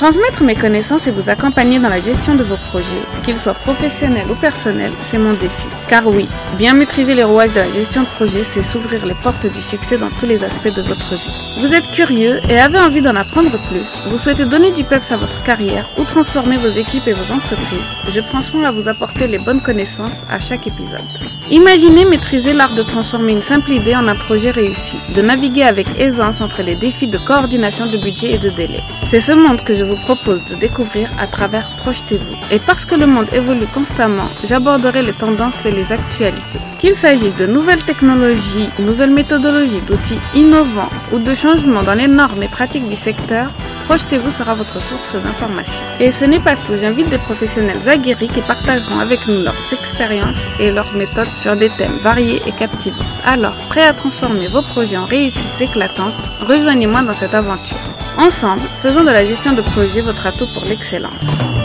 Transmettre mes connaissances et vous accompagner dans la gestion de vos projets, qu'ils soient professionnels ou personnels, c'est mon défi. Car oui, bien maîtriser les rouages de la gestion de projet, c'est s'ouvrir les portes du succès dans tous les aspects de votre vie. Vous êtes curieux et avez envie d'en apprendre plus, vous souhaitez donner du peps à votre carrière ou transformer vos équipes et vos entreprises, je prends soin à vous apporter les bonnes connaissances à chaque épisode. Imaginez maîtriser l'art de transformer une simple idée en un projet réussi, de naviguer avec aisance entre les défis de coordination de budget et de délai. C'est ce monde que je vous propose de découvrir à travers Projetez-vous. Et parce que le monde évolue constamment, j'aborderai les tendances et les actualités. Qu'il s'agisse de nouvelles technologies, nouvelles méthodologies, d'outils innovants ou de changements dans les normes et pratiques du secteur, Projetez-vous sera votre source d'information. Et ce n'est pas tout, j'invite des professionnels aguerris qui partageront avec nous leurs expériences et leurs méthodes sur des thèmes variés et captivants. Alors, prêt à transformer vos projets en réussites éclatantes, rejoignez-moi dans cette aventure. Ensemble, faisons de la gestion de projet votre atout pour l'excellence.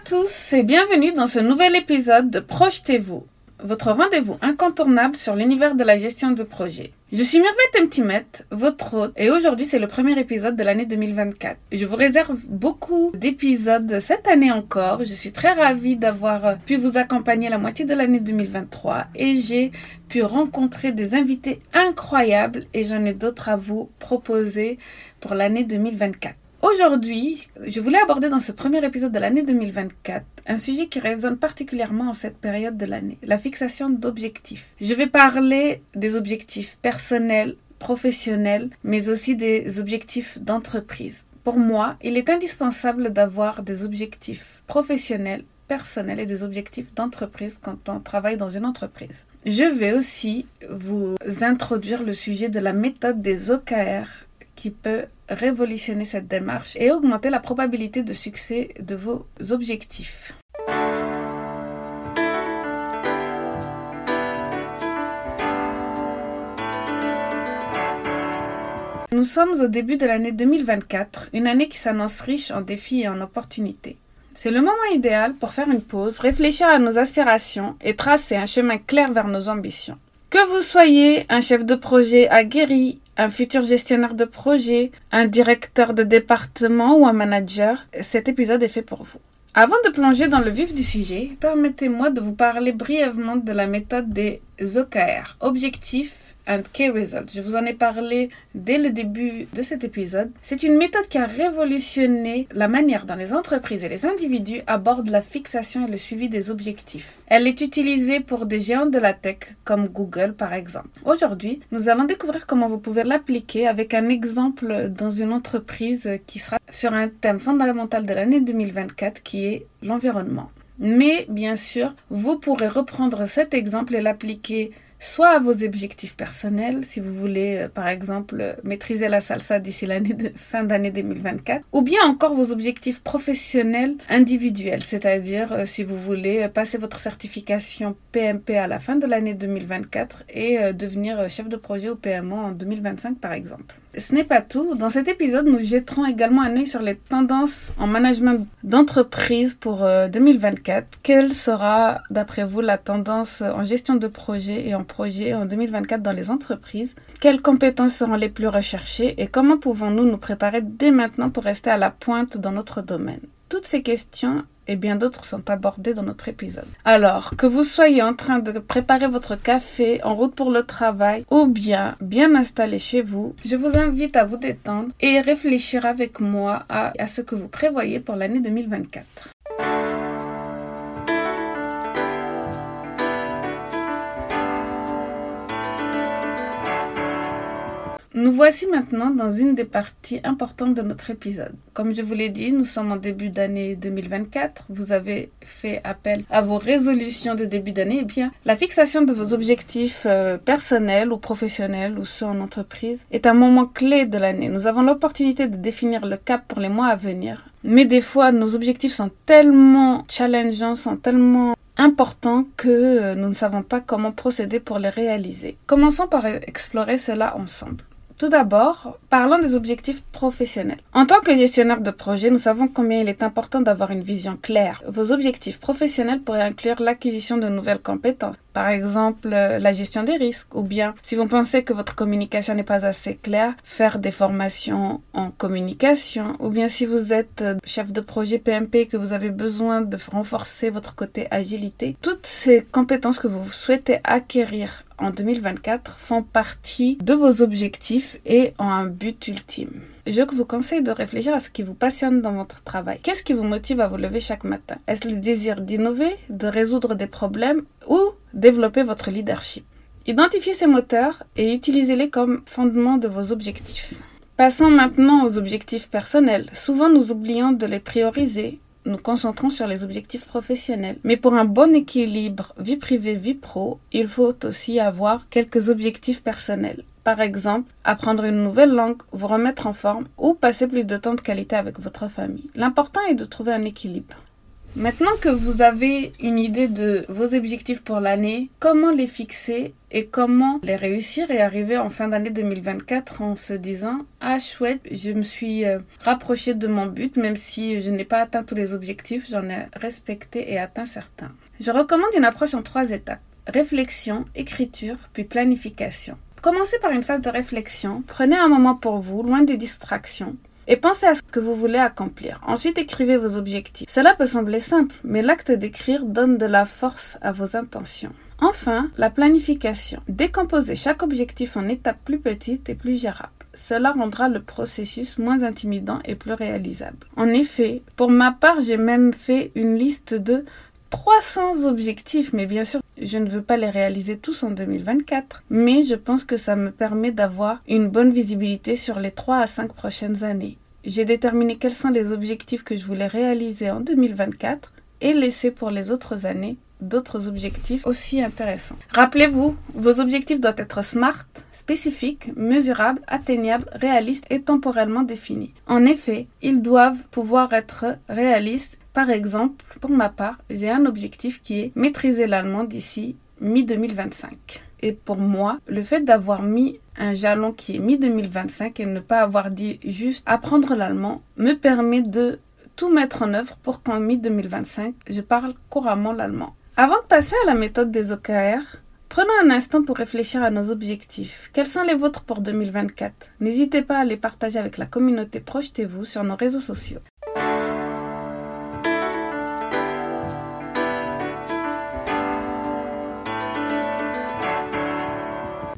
À tous et bienvenue dans ce nouvel épisode de Projetez-vous, votre rendez-vous incontournable sur l'univers de la gestion de projet. Je suis Mirvet Mtimet, votre hôte, et aujourd'hui c'est le premier épisode de l'année 2024. Je vous réserve beaucoup d'épisodes cette année encore. Je suis très ravie d'avoir pu vous accompagner la moitié de l'année 2023 et j'ai pu rencontrer des invités incroyables et j'en ai d'autres à vous proposer pour l'année 2024. Aujourd'hui, je voulais aborder dans ce premier épisode de l'année 2024 un sujet qui résonne particulièrement en cette période de l'année, la fixation d'objectifs. Je vais parler des objectifs personnels, professionnels, mais aussi des objectifs d'entreprise. Pour moi, il est indispensable d'avoir des objectifs professionnels personnels et des objectifs d'entreprise quand on travaille dans une entreprise. Je vais aussi vous introduire le sujet de la méthode des OKR qui peut révolutionner cette démarche et augmenter la probabilité de succès de vos objectifs. Nous sommes au début de l'année 2024, une année qui s'annonce riche en défis et en opportunités. C'est le moment idéal pour faire une pause, réfléchir à nos aspirations et tracer un chemin clair vers nos ambitions. Que vous soyez un chef de projet aguerri, un futur gestionnaire de projet, un directeur de département ou un manager, cet épisode est fait pour vous. Avant de plonger dans le vif du sujet, permettez-moi de vous parler brièvement de la méthode des OKR, objectifs Key Results. Je vous en ai parlé dès le début de cet épisode. C'est une méthode qui a révolutionné la manière dont les entreprises et les individus abordent la fixation et le suivi des objectifs. Elle est utilisée pour des géants de la tech comme Google par exemple. Aujourd'hui, nous allons découvrir comment vous pouvez l'appliquer avec un exemple dans une entreprise qui sera sur un thème fondamental de l'année 2024 qui est l'environnement. Mais bien sûr, vous pourrez reprendre cet exemple et l'appliquer soit vos objectifs personnels, si vous voulez, euh, par exemple, maîtriser la salsa d'ici l'année de fin d'année 2024, ou bien encore vos objectifs professionnels individuels, c'est-à-dire euh, si vous voulez passer votre certification PMP à la fin de l'année 2024 et euh, devenir chef de projet au PMO en 2025, par exemple. Ce n'est pas tout. Dans cet épisode, nous jetterons également un œil sur les tendances en management d'entreprise pour 2024. Quelle sera, d'après vous, la tendance en gestion de projet et en projet en 2024 dans les entreprises? Quelles compétences seront les plus recherchées et comment pouvons-nous nous préparer dès maintenant pour rester à la pointe dans notre domaine? Toutes ces questions et bien d'autres sont abordées dans notre épisode. Alors, que vous soyez en train de préparer votre café en route pour le travail ou bien bien installé chez vous, je vous invite à vous détendre et réfléchir avec moi à ce que vous prévoyez pour l'année 2024. Nous voici maintenant dans une des parties importantes de notre épisode. Comme je vous l'ai dit, nous sommes en début d'année 2024. Vous avez fait appel à vos résolutions de début d'année. Eh bien, la fixation de vos objectifs euh, personnels ou professionnels ou ceux en entreprise est un moment clé de l'année. Nous avons l'opportunité de définir le cap pour les mois à venir. Mais des fois, nos objectifs sont tellement challengeants, sont tellement important que nous ne savons pas comment procéder pour les réaliser. Commençons par explorer cela ensemble. Tout d'abord, parlons des objectifs professionnels. En tant que gestionnaire de projet, nous savons combien il est important d'avoir une vision claire. Vos objectifs professionnels pourraient inclure l'acquisition de nouvelles compétences, par exemple euh, la gestion des risques, ou bien si vous pensez que votre communication n'est pas assez claire, faire des formations en communication, ou bien si vous êtes euh, chef de projet PMP que vous avez besoin de renforcer votre côté agilité. Toutes ces compétences que vous souhaitez acquérir en 2024 font partie de vos objectifs et ont un but ultime. Je vous conseille de réfléchir à ce qui vous passionne dans votre travail. Qu'est-ce qui vous motive à vous lever chaque matin? Est-ce le désir d'innover, de résoudre des problèmes ou développer votre leadership? Identifiez ces moteurs et utilisez-les comme fondement de vos objectifs. Passons maintenant aux objectifs personnels. Souvent nous oublions de les prioriser nous concentrons sur les objectifs professionnels. Mais pour un bon équilibre vie privée, vie pro, il faut aussi avoir quelques objectifs personnels. Par exemple, apprendre une nouvelle langue, vous remettre en forme ou passer plus de temps de qualité avec votre famille. L'important est de trouver un équilibre. Maintenant que vous avez une idée de vos objectifs pour l'année, comment les fixer et comment les réussir et arriver en fin d'année 2024 en se disant ah chouette, je me suis euh, rapproché de mon but même si je n'ai pas atteint tous les objectifs, j'en ai respecté et atteint certains. Je recommande une approche en trois étapes réflexion, écriture, puis planification. Commencez par une phase de réflexion, prenez un moment pour vous, loin des distractions, et pensez à ce que vous voulez accomplir. Ensuite, écrivez vos objectifs. Cela peut sembler simple, mais l'acte d'écrire donne de la force à vos intentions. Enfin, la planification. Décomposez chaque objectif en étapes plus petites et plus gérables. Cela rendra le processus moins intimidant et plus réalisable. En effet, pour ma part, j'ai même fait une liste de 300 objectifs, mais bien sûr, je ne veux pas les réaliser tous en 2024, mais je pense que ça me permet d'avoir une bonne visibilité sur les 3 à 5 prochaines années. J'ai déterminé quels sont les objectifs que je voulais réaliser en 2024 et laisser pour les autres années d'autres objectifs aussi intéressants. Rappelez-vous, vos objectifs doivent être smart, spécifiques, mesurables, atteignables, réalistes et temporellement définis. En effet, ils doivent pouvoir être réalistes par exemple, pour ma part, j'ai un objectif qui est maîtriser l'allemand d'ici mi-2025. Et pour moi, le fait d'avoir mis un jalon qui est mi-2025 et ne pas avoir dit juste apprendre l'allemand me permet de tout mettre en œuvre pour qu'en mi-2025, je parle couramment l'allemand. Avant de passer à la méthode des OKR, prenons un instant pour réfléchir à nos objectifs. Quels sont les vôtres pour 2024 N'hésitez pas à les partager avec la communauté Projetez-vous sur nos réseaux sociaux.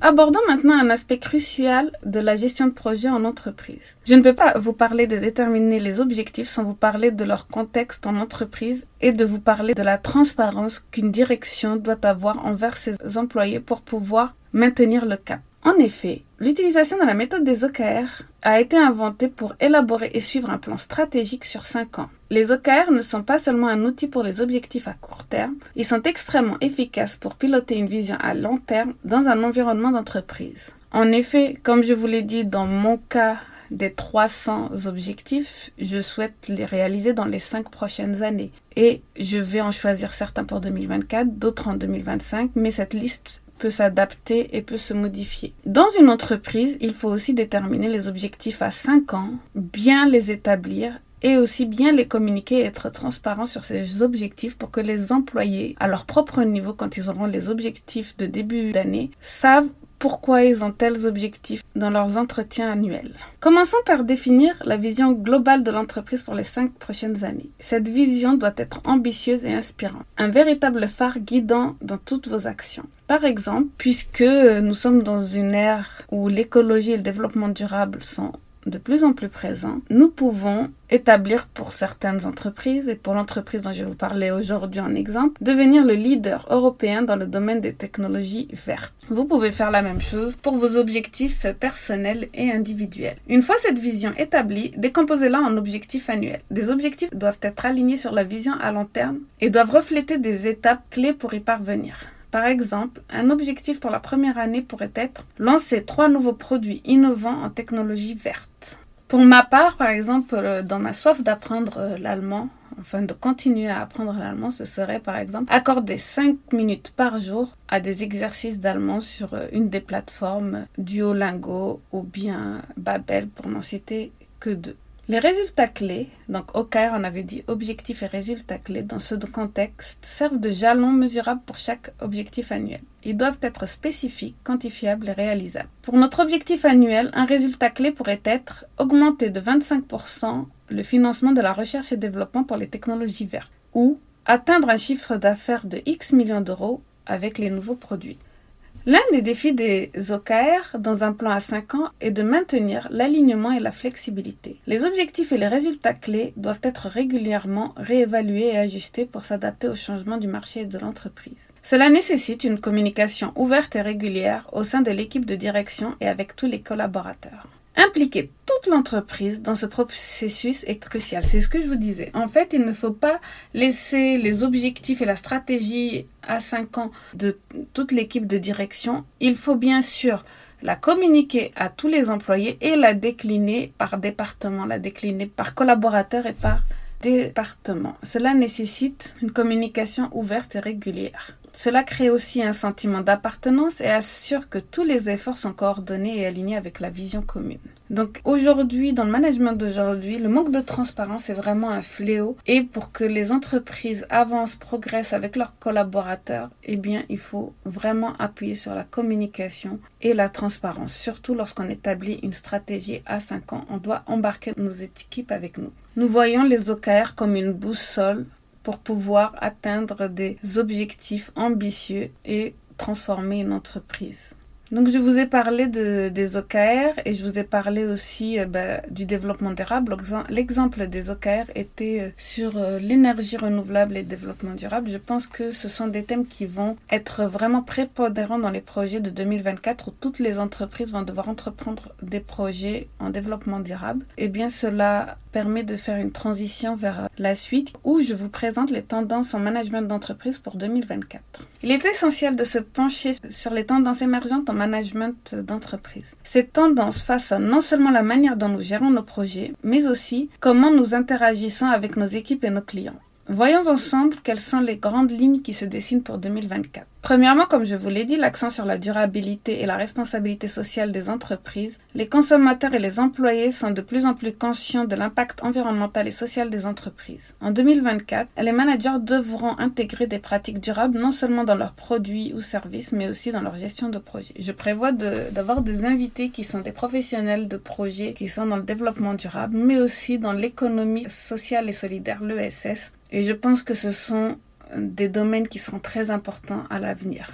Abordons maintenant un aspect crucial de la gestion de projet en entreprise. Je ne peux pas vous parler de déterminer les objectifs sans vous parler de leur contexte en entreprise et de vous parler de la transparence qu'une direction doit avoir envers ses employés pour pouvoir maintenir le cap. En effet, l'utilisation de la méthode des OKR a été inventée pour élaborer et suivre un plan stratégique sur 5 ans. Les OKR ne sont pas seulement un outil pour les objectifs à court terme, ils sont extrêmement efficaces pour piloter une vision à long terme dans un environnement d'entreprise. En effet, comme je vous l'ai dit dans mon cas des 300 objectifs, je souhaite les réaliser dans les 5 prochaines années. Et je vais en choisir certains pour 2024, d'autres en 2025, mais cette liste s'adapter et peut se modifier. Dans une entreprise, il faut aussi déterminer les objectifs à 5 ans, bien les établir et aussi bien les communiquer et être transparent sur ces objectifs pour que les employés, à leur propre niveau, quand ils auront les objectifs de début d'année, savent pourquoi ils ont tels objectifs dans leurs entretiens annuels. Commençons par définir la vision globale de l'entreprise pour les cinq prochaines années. Cette vision doit être ambitieuse et inspirante, un véritable phare guidant dans toutes vos actions. Par exemple, puisque nous sommes dans une ère où l'écologie et le développement durable sont de plus en plus présent, nous pouvons établir pour certaines entreprises, et pour l'entreprise dont je vais vous parler aujourd'hui en exemple, devenir le leader européen dans le domaine des technologies vertes. Vous pouvez faire la même chose pour vos objectifs personnels et individuels. Une fois cette vision établie, décomposez-la en objectifs annuels. Des objectifs doivent être alignés sur la vision à long terme et doivent refléter des étapes clés pour y parvenir. Par exemple, un objectif pour la première année pourrait être lancer trois nouveaux produits innovants en technologie verte. Pour ma part, par exemple, euh, dans ma soif d'apprendre euh, l'allemand, afin de continuer à apprendre l'allemand, ce serait par exemple accorder 5 minutes par jour à des exercices d'allemand sur euh, une des plateformes Duolingo ou bien Babel pour n'en citer que deux. Les résultats clés, donc OKR on avait dit objectifs et résultats clés dans ce contexte, servent de jalons mesurables pour chaque objectif annuel. Ils doivent être spécifiques, quantifiables et réalisables. Pour notre objectif annuel, un résultat clé pourrait être augmenter de 25% le financement de la recherche et développement pour les technologies vertes ou atteindre un chiffre d'affaires de X millions d'euros avec les nouveaux produits. L'un des défis des OKR dans un plan à 5 ans est de maintenir l'alignement et la flexibilité. Les objectifs et les résultats clés doivent être régulièrement réévalués et ajustés pour s'adapter aux changements du marché et de l'entreprise. Cela nécessite une communication ouverte et régulière au sein de l'équipe de direction et avec tous les collaborateurs. Impliquer toute l'entreprise dans ce processus est crucial. C'est ce que je vous disais. En fait, il ne faut pas laisser les objectifs et la stratégie à 5 ans de toute l'équipe de direction. Il faut bien sûr la communiquer à tous les employés et la décliner par département, la décliner par collaborateur et par département. Cela nécessite une communication ouverte et régulière. Cela crée aussi un sentiment d'appartenance et assure que tous les efforts sont coordonnés et alignés avec la vision commune. Donc aujourd'hui, dans le management d'aujourd'hui, le manque de transparence est vraiment un fléau. Et pour que les entreprises avancent, progressent avec leurs collaborateurs, eh bien, il faut vraiment appuyer sur la communication et la transparence. Surtout lorsqu'on établit une stratégie à 5 ans, on doit embarquer nos équipes avec nous. Nous voyons les OKR comme une boussole pour pouvoir atteindre des objectifs ambitieux et transformer une entreprise. Donc je vous ai parlé de, des OKR et je vous ai parlé aussi euh, bah, du développement durable. L'exemple des OKR était euh, sur euh, l'énergie renouvelable et le développement durable. Je pense que ce sont des thèmes qui vont être vraiment prépondérants dans les projets de 2024 où toutes les entreprises vont devoir entreprendre des projets en développement durable. Et bien cela permet de faire une transition vers la suite où je vous présente les tendances en management d'entreprise pour 2024. Il est essentiel de se pencher sur les tendances émergentes en management d'entreprise. Ces tendances façonnent non seulement la manière dont nous gérons nos projets, mais aussi comment nous interagissons avec nos équipes et nos clients. Voyons ensemble quelles sont les grandes lignes qui se dessinent pour 2024. Premièrement, comme je vous l'ai dit, l'accent sur la durabilité et la responsabilité sociale des entreprises. Les consommateurs et les employés sont de plus en plus conscients de l'impact environnemental et social des entreprises. En 2024, les managers devront intégrer des pratiques durables non seulement dans leurs produits ou services, mais aussi dans leur gestion de projet. Je prévois d'avoir des invités qui sont des professionnels de projets qui sont dans le développement durable, mais aussi dans l'économie sociale et solidaire, l'ESS. Et je pense que ce sont des domaines qui seront très importants à l'avenir.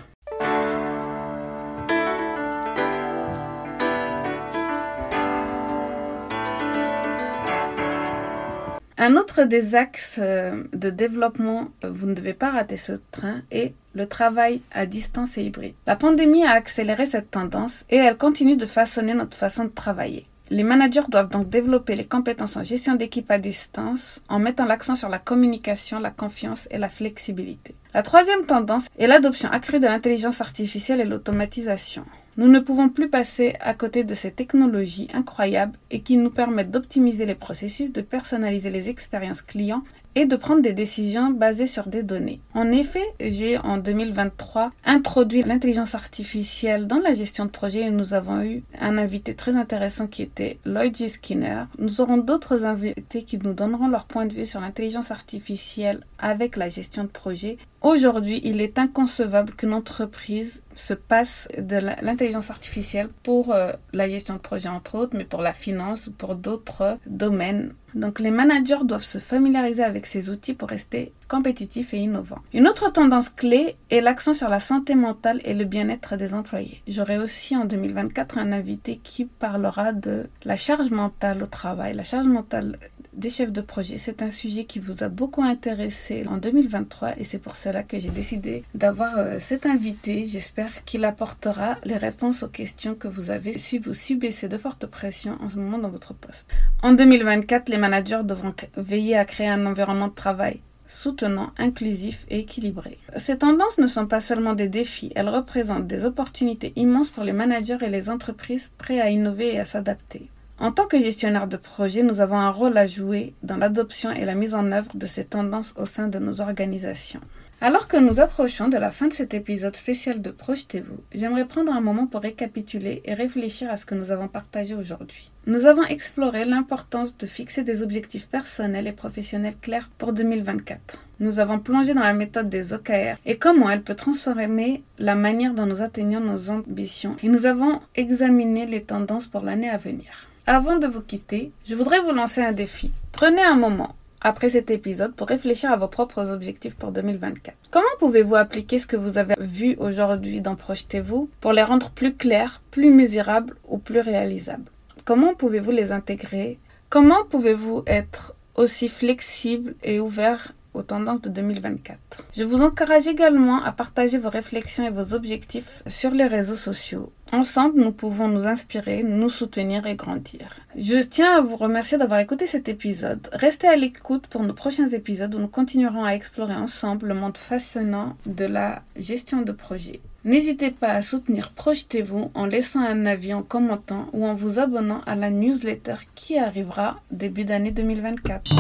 Un autre des axes euh, de développement, euh, vous ne devez pas rater ce train, est le travail à distance et hybride. La pandémie a accéléré cette tendance et elle continue de façonner notre façon de travailler. Les managers doivent donc développer les compétences en gestion d'équipe à distance en mettant l'accent sur la communication, la confiance et la flexibilité. La troisième tendance est l'adoption accrue de l'intelligence artificielle et l'automatisation. Nous ne pouvons plus passer à côté de ces technologies incroyables et qui nous permettent d'optimiser les processus, de personnaliser les expériences clients et de prendre des décisions basées sur des données. En effet, j'ai en 2023 introduit l'intelligence artificielle dans la gestion de projet et nous avons eu un invité très intéressant qui était Lloyd G. Skinner. Nous aurons d'autres invités qui nous donneront leur point de vue sur l'intelligence artificielle avec la gestion de projet Aujourd'hui, il est inconcevable qu'une entreprise se passe de l'intelligence artificielle pour euh, la gestion de projet entre autres, mais pour la finance ou pour d'autres domaines. Donc les managers doivent se familiariser avec ces outils pour rester compétitifs et innovants. Une autre tendance clé est l'accent sur la santé mentale et le bien-être des employés. J'aurai aussi en 2024 un invité qui parlera de la charge mentale au travail, la charge mentale des chefs de projet. C'est un sujet qui vous a beaucoup intéressé en 2023 et c'est pour cela que j'ai décidé d'avoir euh, cet invité. J'espère qu'il apportera les réponses aux questions que vous avez si vous subissez de fortes pressions en ce moment dans votre poste. En 2024, les managers devront veiller à créer un environnement de travail soutenant, inclusif et équilibré. Ces tendances ne sont pas seulement des défis, elles représentent des opportunités immenses pour les managers et les entreprises prêts à innover et à s'adapter. En tant que gestionnaire de projet, nous avons un rôle à jouer dans l'adoption et la mise en œuvre de ces tendances au sein de nos organisations. Alors que nous approchons de la fin de cet épisode spécial de Projetez-vous, j'aimerais prendre un moment pour récapituler et réfléchir à ce que nous avons partagé aujourd'hui. Nous avons exploré l'importance de fixer des objectifs personnels et professionnels clairs pour 2024. Nous avons plongé dans la méthode des OKR et comment elle peut transformer la manière dont nous atteignons nos ambitions et nous avons examiné les tendances pour l'année à venir. Avant de vous quitter, je voudrais vous lancer un défi. Prenez un moment après cet épisode pour réfléchir à vos propres objectifs pour 2024. Comment pouvez-vous appliquer ce que vous avez vu aujourd'hui dans Projetez-vous pour les rendre plus clairs, plus mesurables ou plus réalisables? Comment pouvez-vous les intégrer? Comment pouvez-vous être aussi flexible et ouvert tendances de 2024. Je vous encourage également à partager vos réflexions et vos objectifs sur les réseaux sociaux. Ensemble, nous pouvons nous inspirer, nous soutenir et grandir. Je tiens à vous remercier d'avoir écouté cet épisode. Restez à l'écoute pour nos prochains épisodes où nous continuerons à explorer ensemble le monde fascinant de la gestion de projet. N'hésitez pas à soutenir Projetez-vous en laissant un avis, en commentant ou en vous abonnant à la newsletter qui arrivera début d'année 2024.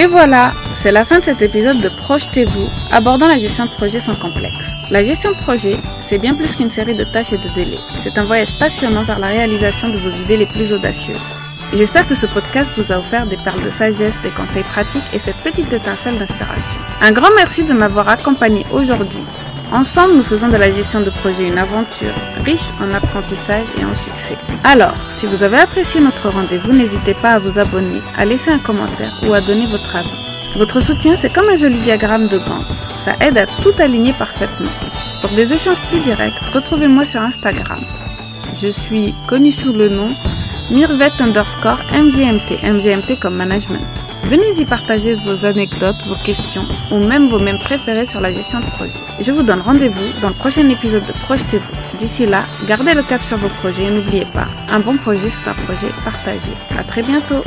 Et voilà, c'est la fin de cet épisode de Projetez-vous, abordant la gestion de projet sans complexe. La gestion de projet, c'est bien plus qu'une série de tâches et de délais. C'est un voyage passionnant vers la réalisation de vos idées les plus audacieuses. J'espère que ce podcast vous a offert des perles de sagesse, des conseils pratiques et cette petite étincelle d'inspiration. Un grand merci de m'avoir accompagné aujourd'hui. Ensemble, nous faisons de la gestion de projet une aventure riche en apprentissage et en succès. Alors, si vous avez apprécié notre rendez-vous, n'hésitez pas à vous abonner, à laisser un commentaire ou à donner votre avis. Votre soutien, c'est comme un joli diagramme de Gantt. Ça aide à tout aligner parfaitement. Pour des échanges plus directs, retrouvez-moi sur Instagram. Je suis connue sous le nom Mirvet underscore MGMT, MGMT comme management. Venez y partager vos anecdotes, vos questions ou même vos mêmes préférés sur la gestion de projet. Je vous donne rendez-vous dans le prochain épisode de Projetez-vous. D'ici là, gardez le cap sur vos projets et n'oubliez pas, un bon projet c'est un projet partagé. À très bientôt.